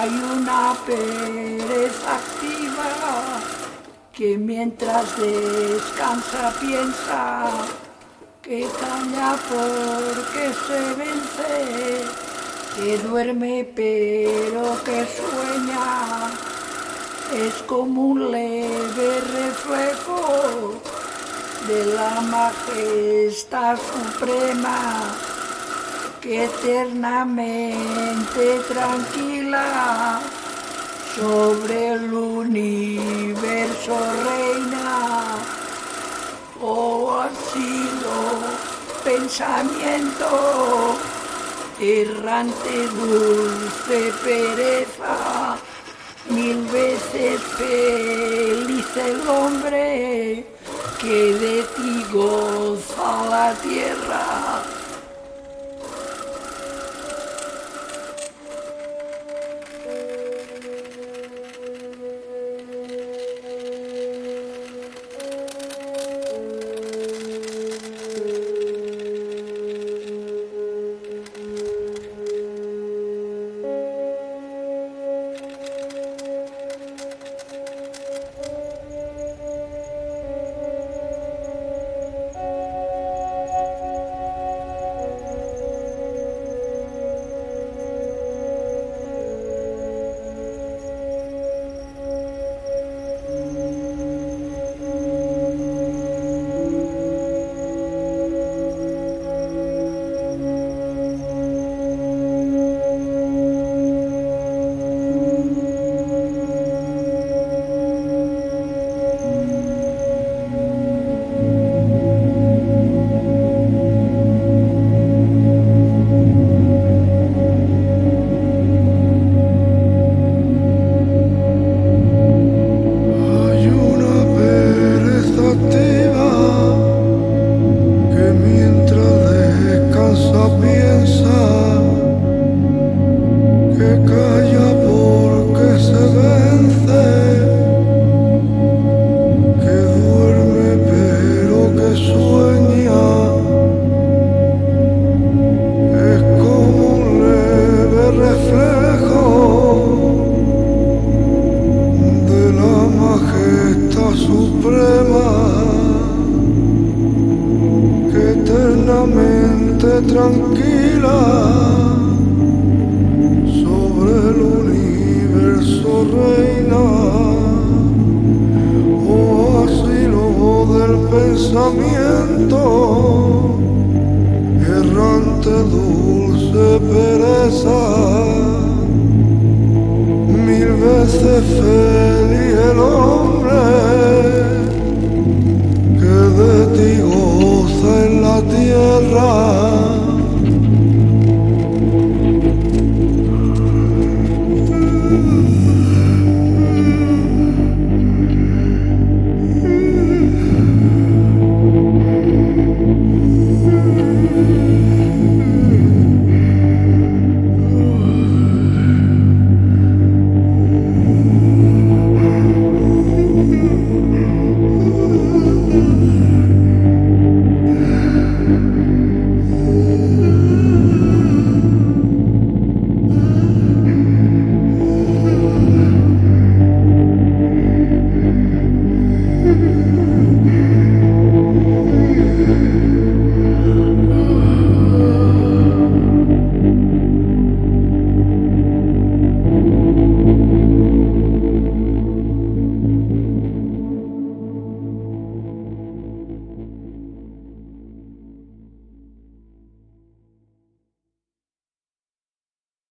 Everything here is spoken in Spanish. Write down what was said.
una pereza activa que mientras descansa piensa que calla porque se vence, que duerme pero que sueña, es como un leve reflejo de la majestad suprema que eternamente tranquila sobre el universo reina. Oh, ha sido pensamiento, errante, dulce pereza, mil veces feliz el hombre que de ti goza la tierra. Suprema que eternamente tranquila sobre el universo reina. Oh asilo del pensamiento errante dulce pereza mil veces feliz